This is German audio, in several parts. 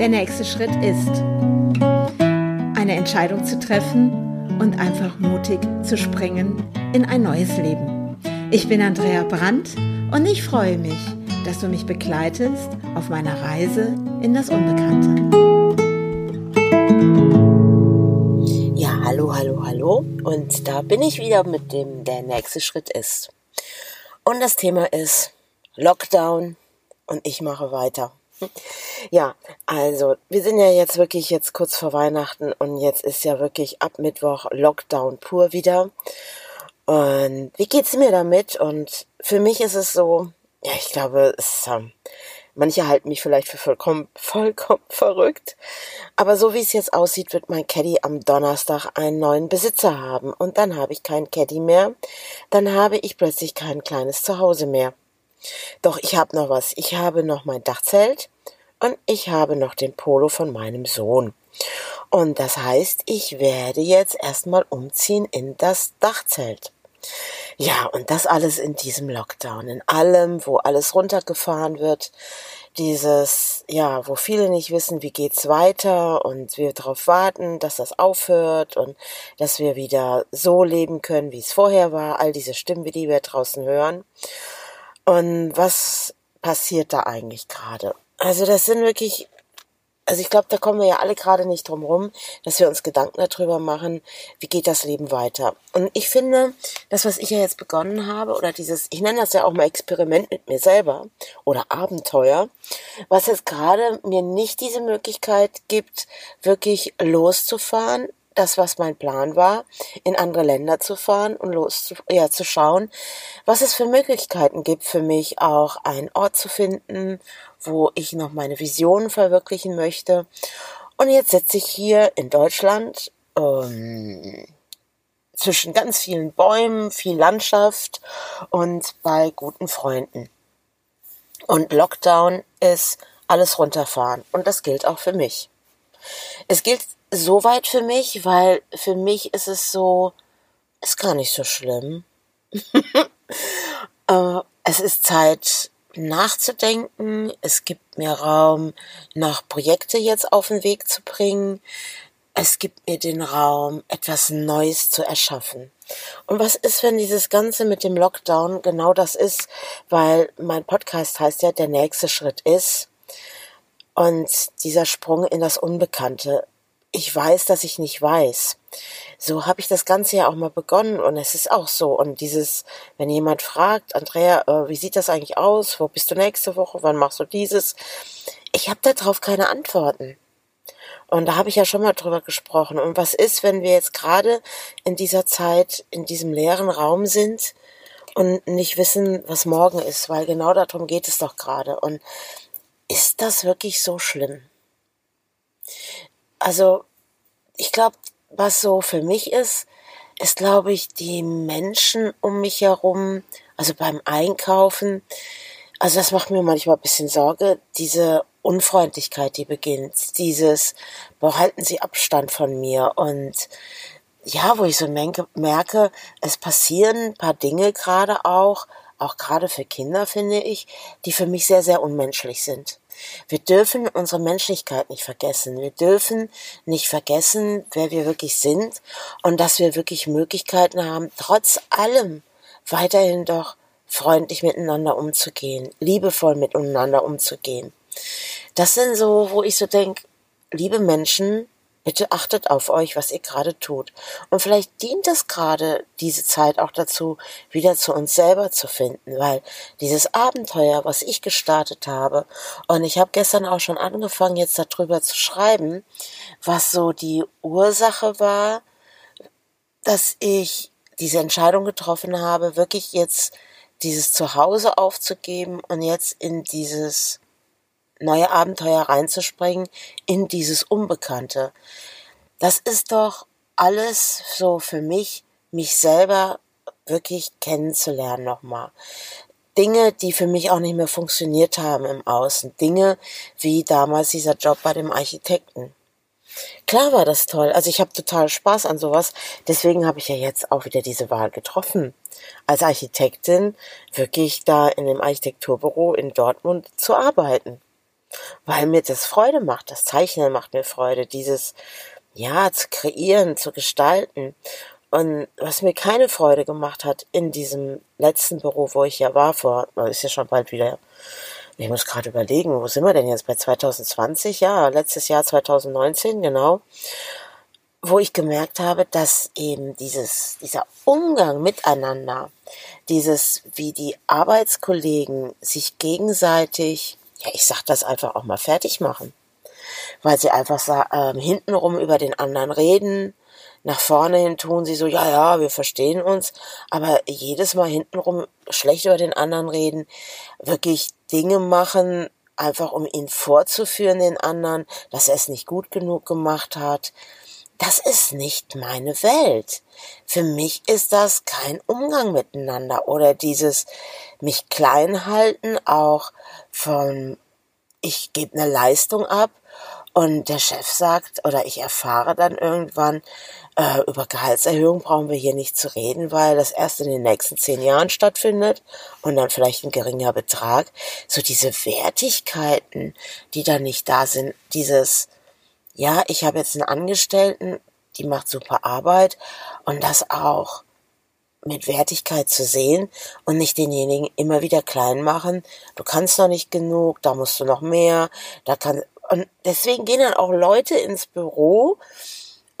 Der nächste Schritt ist, eine Entscheidung zu treffen und einfach mutig zu springen in ein neues Leben. Ich bin Andrea Brandt und ich freue mich, dass du mich begleitest auf meiner Reise in das Unbekannte. Ja, hallo, hallo, hallo. Und da bin ich wieder mit dem Der nächste Schritt ist. Und das Thema ist Lockdown und ich mache weiter. Ja, also wir sind ja jetzt wirklich jetzt kurz vor Weihnachten und jetzt ist ja wirklich ab Mittwoch Lockdown pur wieder. Und wie geht's mir damit? Und für mich ist es so, ja, ich glaube, es, ähm, manche halten mich vielleicht für vollkommen, vollkommen verrückt. Aber so wie es jetzt aussieht, wird mein Caddy am Donnerstag einen neuen Besitzer haben. Und dann habe ich kein Caddy mehr. Dann habe ich plötzlich kein kleines Zuhause mehr. Doch ich habe noch was. Ich habe noch mein Dachzelt und ich habe noch den Polo von meinem Sohn. Und das heißt, ich werde jetzt erstmal umziehen in das Dachzelt. Ja, und das alles in diesem Lockdown, in allem, wo alles runtergefahren wird, dieses, ja, wo viele nicht wissen, wie geht's weiter und wir darauf warten, dass das aufhört und dass wir wieder so leben können, wie es vorher war, all diese Stimmen, die wir draußen hören. Und was passiert da eigentlich gerade? Also das sind wirklich, also ich glaube, da kommen wir ja alle gerade nicht drum rum, dass wir uns Gedanken darüber machen, wie geht das Leben weiter. Und ich finde, das, was ich ja jetzt begonnen habe, oder dieses, ich nenne das ja auch mal Experiment mit mir selber oder Abenteuer, was jetzt gerade mir nicht diese Möglichkeit gibt, wirklich loszufahren, das, was mein Plan war, in andere Länder zu fahren und los zu, ja, zu schauen, was es für Möglichkeiten gibt für mich, auch einen Ort zu finden, wo ich noch meine Visionen verwirklichen möchte. Und jetzt sitze ich hier in Deutschland ähm, zwischen ganz vielen Bäumen, viel Landschaft und bei guten Freunden. Und Lockdown ist alles runterfahren. Und das gilt auch für mich. Es gilt so weit für mich, weil für mich ist es so, ist gar nicht so schlimm. äh, es ist Zeit nachzudenken. Es gibt mir Raum, noch Projekte jetzt auf den Weg zu bringen. Es gibt mir den Raum, etwas Neues zu erschaffen. Und was ist, wenn dieses Ganze mit dem Lockdown genau das ist? Weil mein Podcast heißt ja, der nächste Schritt ist. Und dieser Sprung in das Unbekannte ich weiß, dass ich nicht weiß. So habe ich das Ganze ja auch mal begonnen und es ist auch so. Und dieses, wenn jemand fragt, Andrea, äh, wie sieht das eigentlich aus? Wo bist du nächste Woche? Wann machst du dieses? Ich habe darauf keine Antworten. Und da habe ich ja schon mal drüber gesprochen. Und was ist, wenn wir jetzt gerade in dieser Zeit in diesem leeren Raum sind und nicht wissen, was morgen ist? Weil genau darum geht es doch gerade. Und ist das wirklich so schlimm? Also, ich glaube, was so für mich ist, ist, glaube ich, die Menschen um mich herum, also beim Einkaufen, also das macht mir manchmal ein bisschen Sorge, diese Unfreundlichkeit, die beginnt, dieses, behalten Sie Abstand von mir und ja, wo ich so merke, es passieren ein paar Dinge gerade auch, auch gerade für Kinder, finde ich, die für mich sehr, sehr unmenschlich sind. Wir dürfen unsere Menschlichkeit nicht vergessen. Wir dürfen nicht vergessen, wer wir wirklich sind und dass wir wirklich Möglichkeiten haben, trotz allem weiterhin doch freundlich miteinander umzugehen, liebevoll miteinander umzugehen. Das sind so, wo ich so denke, liebe Menschen, Bitte achtet auf euch, was ihr gerade tut. Und vielleicht dient es gerade diese Zeit auch dazu, wieder zu uns selber zu finden, weil dieses Abenteuer, was ich gestartet habe, und ich habe gestern auch schon angefangen, jetzt darüber zu schreiben, was so die Ursache war, dass ich diese Entscheidung getroffen habe, wirklich jetzt dieses Zuhause aufzugeben und jetzt in dieses neue Abenteuer reinzuspringen in dieses Unbekannte. Das ist doch alles so für mich, mich selber wirklich kennenzulernen nochmal. Dinge, die für mich auch nicht mehr funktioniert haben im Außen. Dinge wie damals dieser Job bei dem Architekten. Klar war das toll. Also ich habe total Spaß an sowas. Deswegen habe ich ja jetzt auch wieder diese Wahl getroffen. Als Architektin wirklich da in dem Architekturbüro in Dortmund zu arbeiten. Weil mir das Freude macht. Das Zeichnen macht mir Freude, dieses, ja, zu kreieren, zu gestalten. Und was mir keine Freude gemacht hat in diesem letzten Büro, wo ich ja war, vor, ist ja schon bald wieder, ich muss gerade überlegen, wo sind wir denn jetzt? Bei 2020? Ja, letztes Jahr 2019, genau. Wo ich gemerkt habe, dass eben dieses, dieser Umgang miteinander, dieses, wie die Arbeitskollegen sich gegenseitig, ja, ich sag das einfach auch mal fertig machen, weil sie einfach äh, hintenrum über den anderen reden, nach vorne hin tun sie so, ja, ja, wir verstehen uns, aber jedes Mal hintenrum schlecht über den anderen reden, wirklich Dinge machen, einfach um ihn vorzuführen, den anderen, dass er es nicht gut genug gemacht hat. Das ist nicht meine Welt. Für mich ist das kein Umgang miteinander oder dieses mich klein halten auch von ich gebe eine Leistung ab und der Chef sagt oder ich erfahre dann irgendwann, äh, über Gehaltserhöhung brauchen wir hier nicht zu reden, weil das erst in den nächsten zehn Jahren stattfindet und dann vielleicht ein geringer Betrag. So diese Wertigkeiten, die da nicht da sind, dieses, ja, ich habe jetzt einen Angestellten, die macht super Arbeit und das auch mit Wertigkeit zu sehen und nicht denjenigen immer wieder klein machen. Du kannst noch nicht genug, da musst du noch mehr, da kann, und deswegen gehen dann auch Leute ins Büro,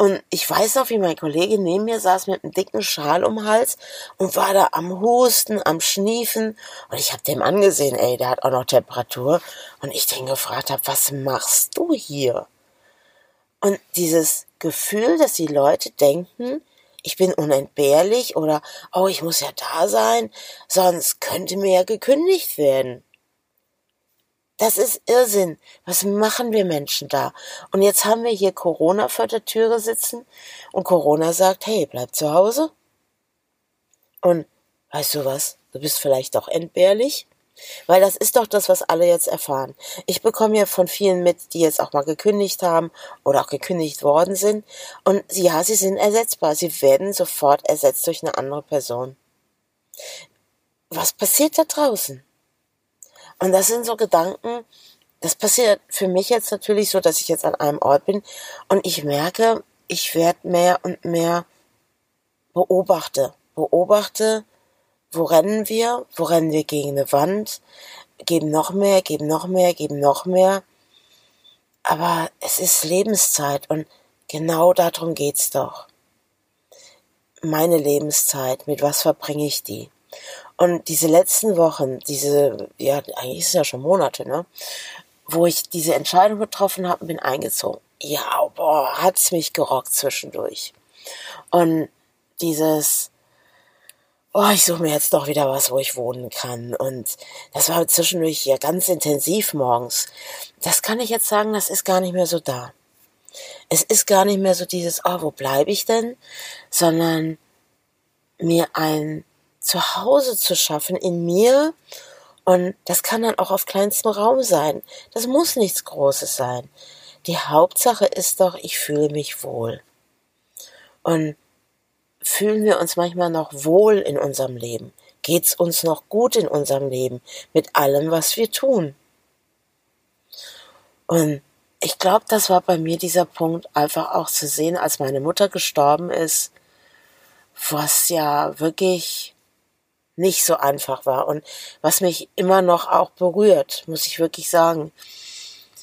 und ich weiß noch, wie mein Kollege neben mir saß mit einem dicken Schal um den Hals und war da am Husten, am Schniefen. Und ich habe dem angesehen, ey, der hat auch noch Temperatur. Und ich den gefragt habe, was machst du hier? Und dieses Gefühl, dass die Leute denken, ich bin unentbehrlich oder, oh, ich muss ja da sein, sonst könnte mir ja gekündigt werden. Das ist Irrsinn. Was machen wir Menschen da? Und jetzt haben wir hier Corona vor der Türe sitzen und Corona sagt, hey, bleib zu Hause. Und weißt du was? Du bist vielleicht doch entbehrlich. Weil das ist doch das, was alle jetzt erfahren. Ich bekomme ja von vielen mit, die jetzt auch mal gekündigt haben oder auch gekündigt worden sind. Und ja, sie sind ersetzbar. Sie werden sofort ersetzt durch eine andere Person. Was passiert da draußen? Und das sind so Gedanken, das passiert für mich jetzt natürlich so, dass ich jetzt an einem Ort bin und ich merke, ich werde mehr und mehr beobachte, beobachte, wo rennen wir, wo rennen wir gegen eine Wand, geben noch mehr, geben noch mehr, geben noch mehr. Aber es ist Lebenszeit und genau darum geht's doch. Meine Lebenszeit, mit was verbringe ich die? Und diese letzten Wochen, diese, ja, eigentlich ist es ja schon Monate, ne? Wo ich diese Entscheidung getroffen habe bin eingezogen. Ja, boah, hat's mich gerockt zwischendurch. Und dieses, oh, ich suche mir jetzt doch wieder was, wo ich wohnen kann. Und das war zwischendurch ja ganz intensiv morgens. Das kann ich jetzt sagen, das ist gar nicht mehr so da. Es ist gar nicht mehr so dieses, oh, wo bleibe ich denn? Sondern mir ein zu Hause zu schaffen in mir. Und das kann dann auch auf kleinstem Raum sein. Das muss nichts Großes sein. Die Hauptsache ist doch, ich fühle mich wohl. Und fühlen wir uns manchmal noch wohl in unserem Leben? Geht's uns noch gut in unserem Leben mit allem, was wir tun? Und ich glaube, das war bei mir dieser Punkt, einfach auch zu sehen, als meine Mutter gestorben ist, was ja wirklich nicht so einfach war und was mich immer noch auch berührt, muss ich wirklich sagen,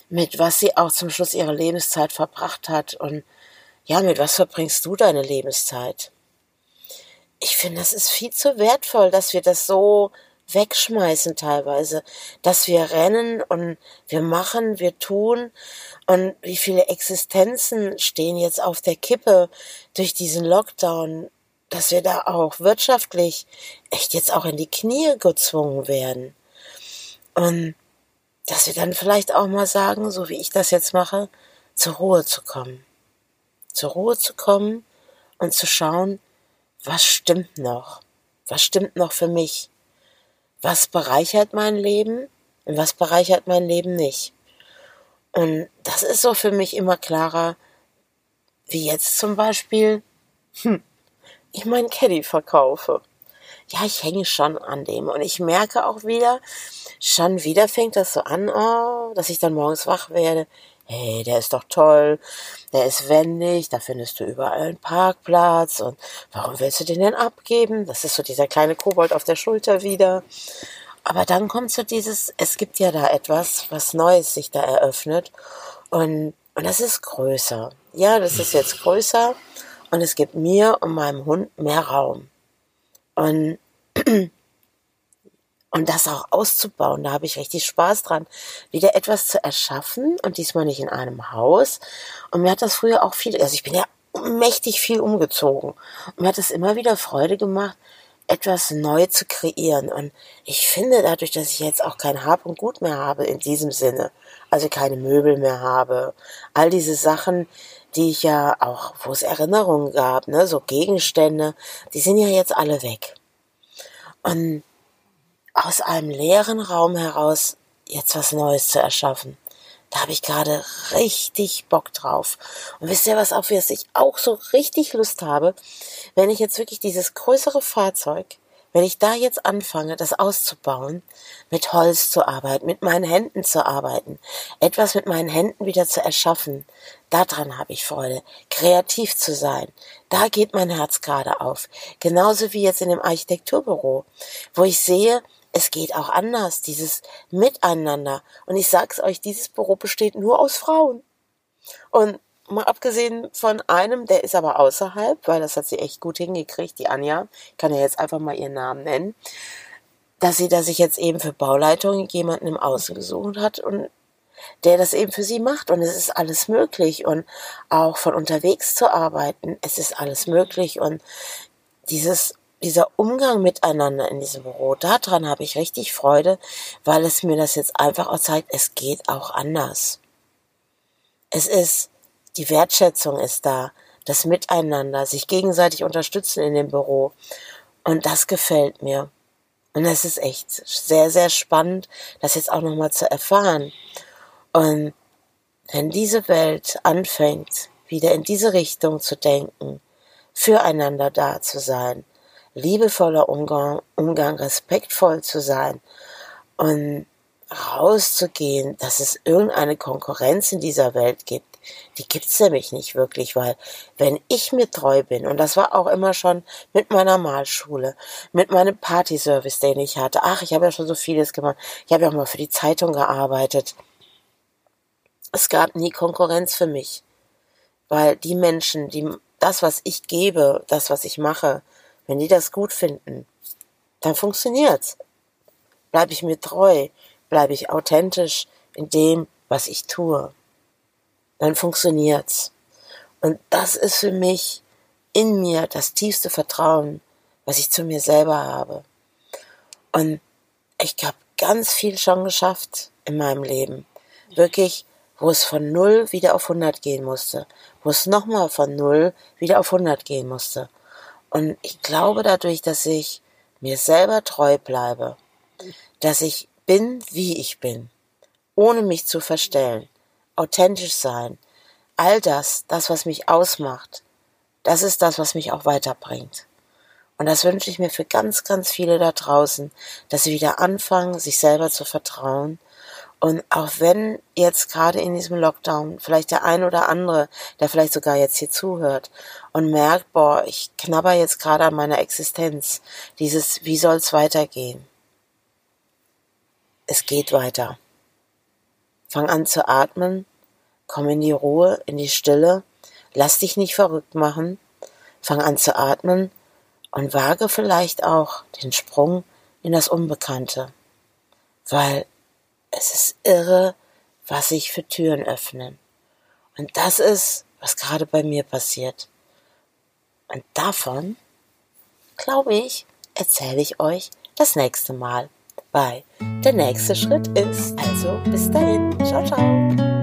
mit was sie auch zum Schluss ihre Lebenszeit verbracht hat und ja, mit was verbringst du deine Lebenszeit? Ich finde, das ist viel zu wertvoll, dass wir das so wegschmeißen teilweise, dass wir rennen und wir machen, wir tun und wie viele Existenzen stehen jetzt auf der Kippe durch diesen Lockdown dass wir da auch wirtschaftlich echt jetzt auch in die Knie gezwungen werden. Und dass wir dann vielleicht auch mal sagen, so wie ich das jetzt mache, zur Ruhe zu kommen. Zur Ruhe zu kommen und zu schauen, was stimmt noch? Was stimmt noch für mich? Was bereichert mein Leben und was bereichert mein Leben nicht? Und das ist so für mich immer klarer, wie jetzt zum Beispiel, hm, ich meinen Caddy verkaufe. Ja, ich hänge schon an dem und ich merke auch wieder, schon wieder fängt das so an, oh, dass ich dann morgens wach werde. Hey, der ist doch toll, der ist wendig, da findest du überall einen Parkplatz und warum willst du den denn abgeben? Das ist so dieser kleine Kobold auf der Schulter wieder. Aber dann kommt so dieses, es gibt ja da etwas, was Neues sich da eröffnet und, und das ist größer. Ja, das ist jetzt größer und es gibt mir und meinem Hund mehr Raum. Und und das auch auszubauen, da habe ich richtig Spaß dran, wieder etwas zu erschaffen und diesmal nicht in einem Haus. Und mir hat das früher auch viel, also ich bin ja mächtig viel umgezogen und mir hat es immer wieder Freude gemacht, etwas neu zu kreieren. Und ich finde dadurch, dass ich jetzt auch kein Hab und Gut mehr habe in diesem Sinne, also keine Möbel mehr habe, all diese Sachen, die ich ja auch, wo es Erinnerungen gab, ne, so Gegenstände, die sind ja jetzt alle weg. Und aus einem leeren Raum heraus jetzt was Neues zu erschaffen. Da habe ich gerade richtig Bock drauf. Und wisst ihr, was auf was ich auch so richtig Lust habe? Wenn ich jetzt wirklich dieses größere Fahrzeug, wenn ich da jetzt anfange, das auszubauen, mit Holz zu arbeiten, mit meinen Händen zu arbeiten, etwas mit meinen Händen wieder zu erschaffen, daran habe ich Freude. Kreativ zu sein, da geht mein Herz gerade auf. Genauso wie jetzt in dem Architekturbüro, wo ich sehe, es geht auch anders, dieses Miteinander. Und ich sag's euch, dieses Büro besteht nur aus Frauen. Und mal abgesehen von einem, der ist aber außerhalb, weil das hat sie echt gut hingekriegt, die Anja, ich kann ja jetzt einfach mal ihren Namen nennen, dass sie da sich jetzt eben für Bauleitung jemanden im Außen gesucht hat und der das eben für sie macht. Und es ist alles möglich. Und auch von unterwegs zu arbeiten, es ist alles möglich. Und dieses dieser Umgang miteinander in diesem Büro, daran habe ich richtig Freude, weil es mir das jetzt einfach auch zeigt, es geht auch anders. Es ist, die Wertschätzung ist da, das Miteinander, sich gegenseitig unterstützen in dem Büro. Und das gefällt mir. Und es ist echt sehr, sehr spannend, das jetzt auch nochmal zu erfahren. Und wenn diese Welt anfängt, wieder in diese Richtung zu denken, füreinander da zu sein, liebevoller Umgang, Umgang, respektvoll zu sein und rauszugehen, dass es irgendeine Konkurrenz in dieser Welt gibt. Die gibt's nämlich nicht wirklich, weil wenn ich mir treu bin, und das war auch immer schon mit meiner Malschule, mit meinem Partyservice, den ich hatte, ach, ich habe ja schon so vieles gemacht, ich habe ja auch mal für die Zeitung gearbeitet. Es gab nie Konkurrenz für mich, weil die Menschen, die das, was ich gebe, das, was ich mache, wenn die das gut finden, dann funktioniert's. Bleibe ich mir treu, bleibe ich authentisch in dem, was ich tue, dann funktioniert's. Und das ist für mich in mir das tiefste Vertrauen, was ich zu mir selber habe. Und ich habe ganz viel schon geschafft in meinem Leben. Wirklich, wo es von null wieder auf 100 gehen musste, wo es nochmal von null wieder auf 100 gehen musste. Und ich glaube dadurch, dass ich mir selber treu bleibe, dass ich bin, wie ich bin, ohne mich zu verstellen, authentisch sein, all das, das, was mich ausmacht, das ist das, was mich auch weiterbringt. Und das wünsche ich mir für ganz, ganz viele da draußen, dass sie wieder anfangen, sich selber zu vertrauen und auch wenn jetzt gerade in diesem Lockdown vielleicht der ein oder andere, der vielleicht sogar jetzt hier zuhört und merkt, boah, ich knabber jetzt gerade an meiner Existenz, dieses, wie soll's weitergehen? Es geht weiter. Fang an zu atmen, komm in die Ruhe, in die Stille, lass dich nicht verrückt machen, fang an zu atmen und wage vielleicht auch den Sprung in das Unbekannte, weil es ist irre, was sich für Türen öffnen. Und das ist, was gerade bei mir passiert. Und davon, glaube ich, erzähle ich euch das nächste Mal bei Der nächste Schritt ist. Also bis dahin. Ciao, ciao.